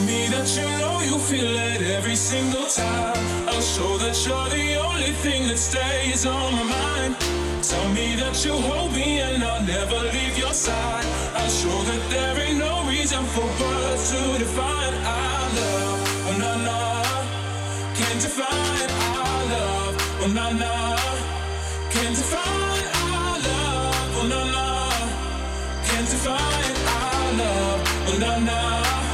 me that you know you feel it every single time. I'll show that you're the only thing that stays on my mind. Tell me that you hold me and I'll never leave your side. I'll show that there ain't no reason for words to define our love. Oh, no, no. Can't define our love. Oh, no, no. Can't define our love. Oh, no, no. Can't define our love. Oh, no, no.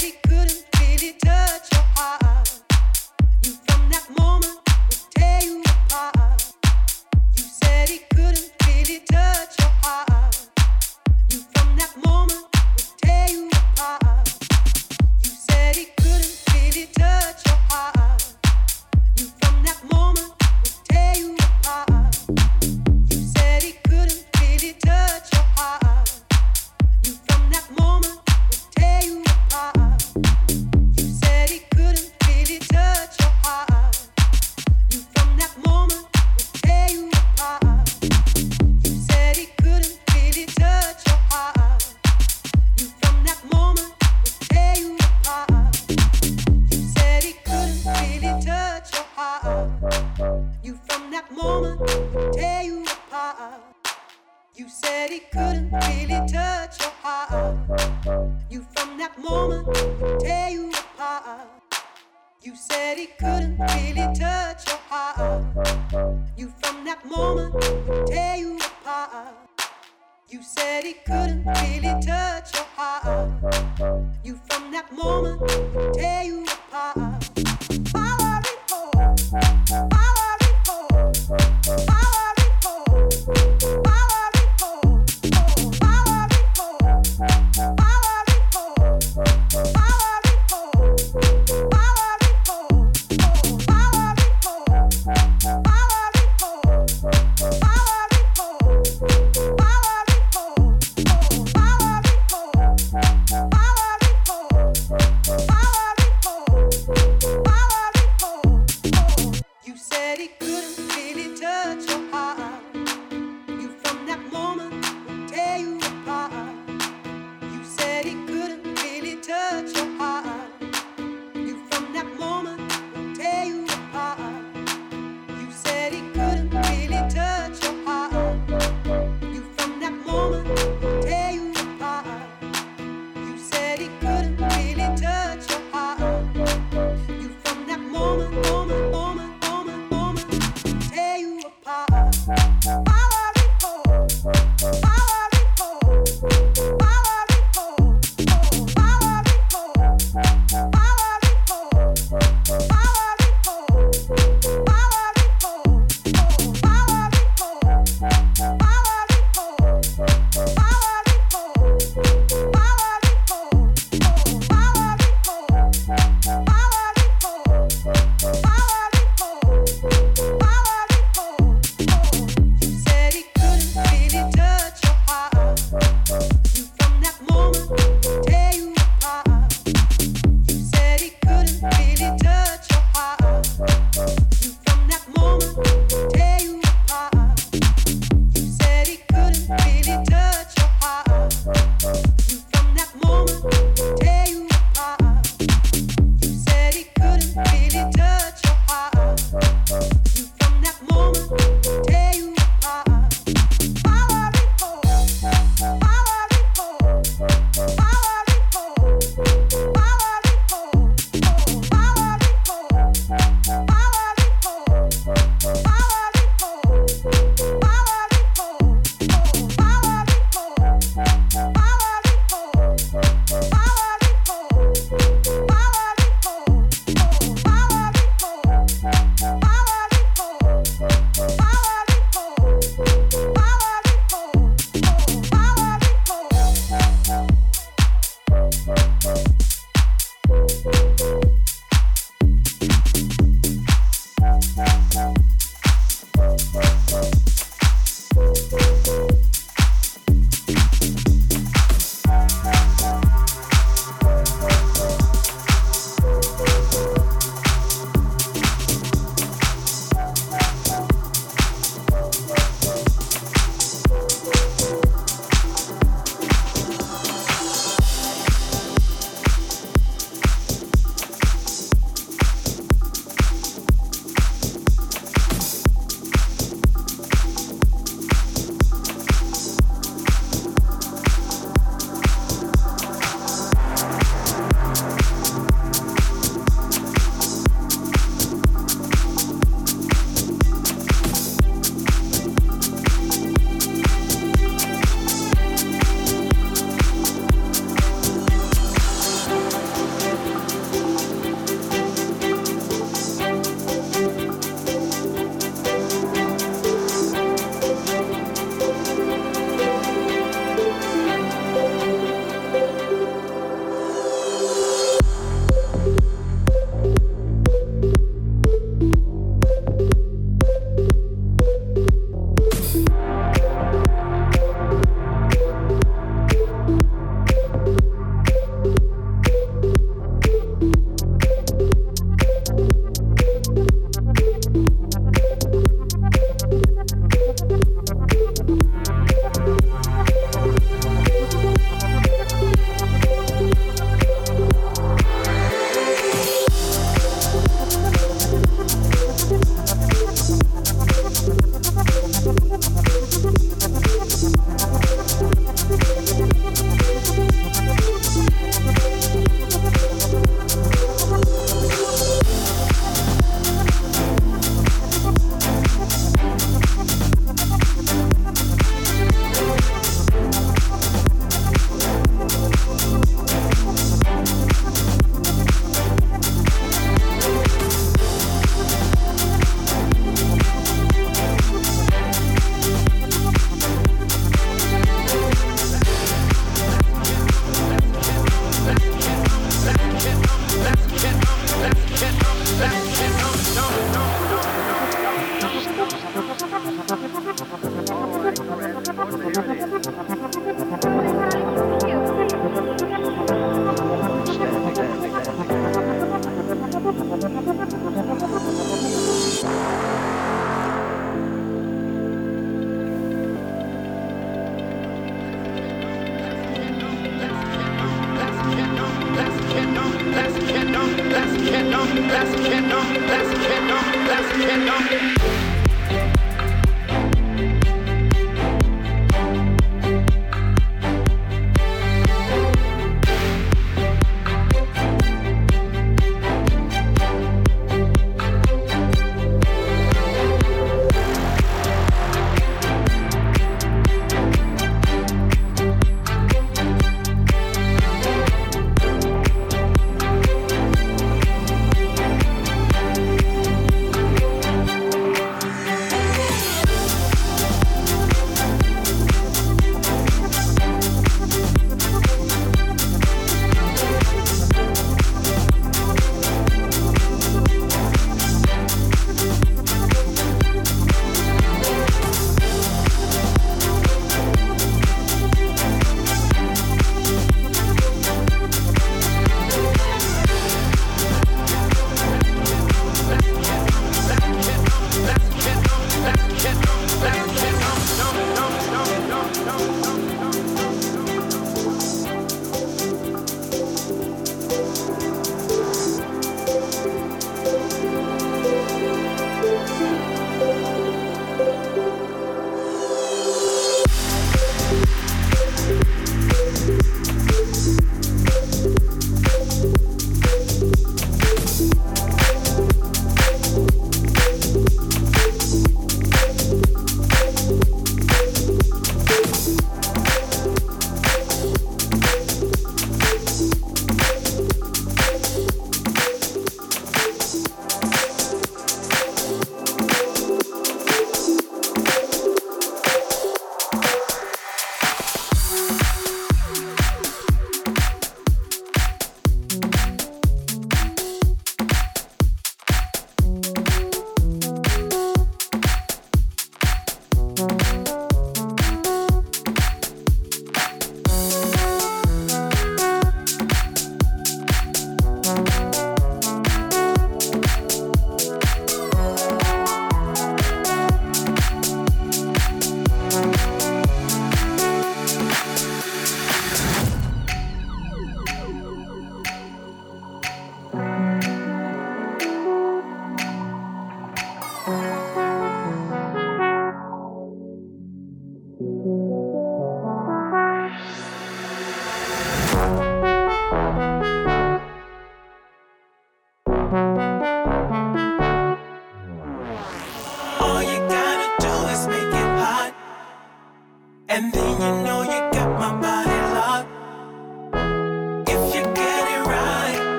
said he couldn't feel it.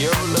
You're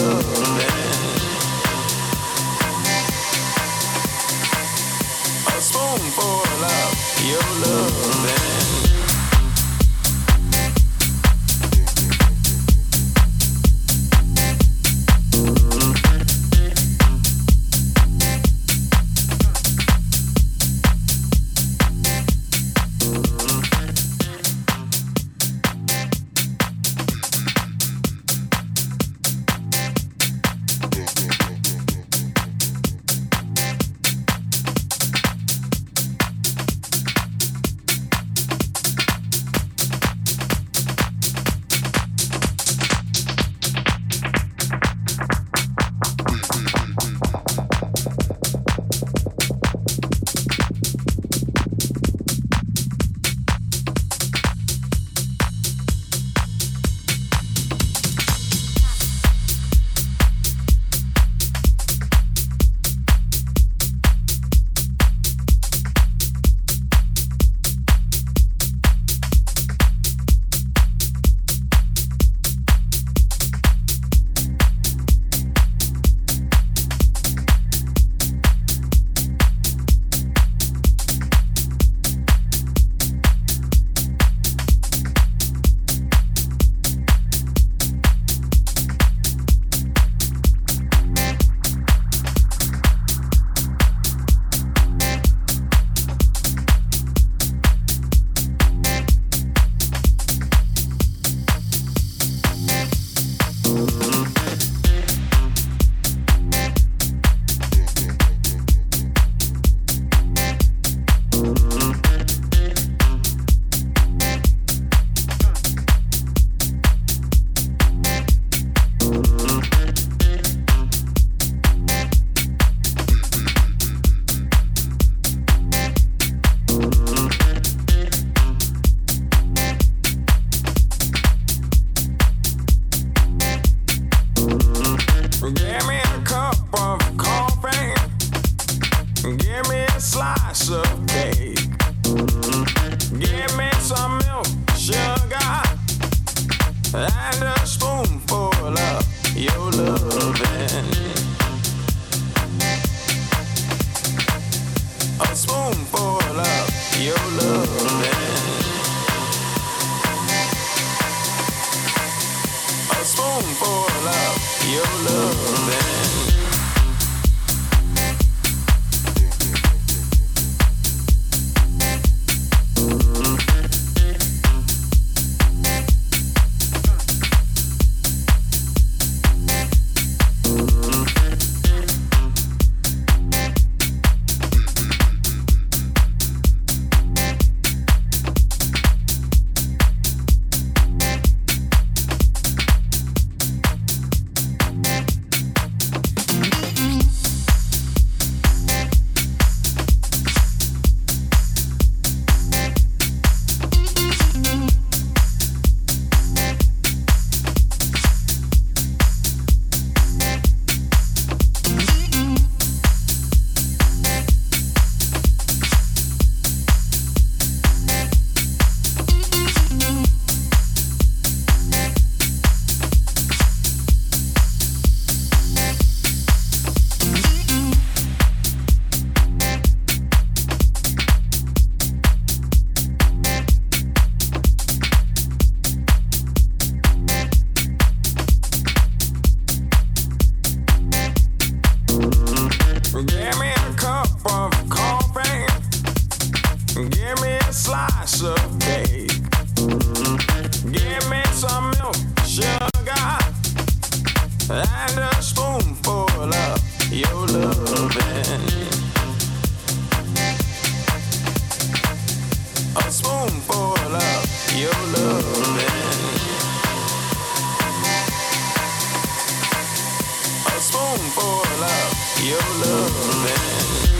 Give me a cup of coffee. Give me a slice of cake. Give me some milk, sugar, and a spoon for love, your love, man.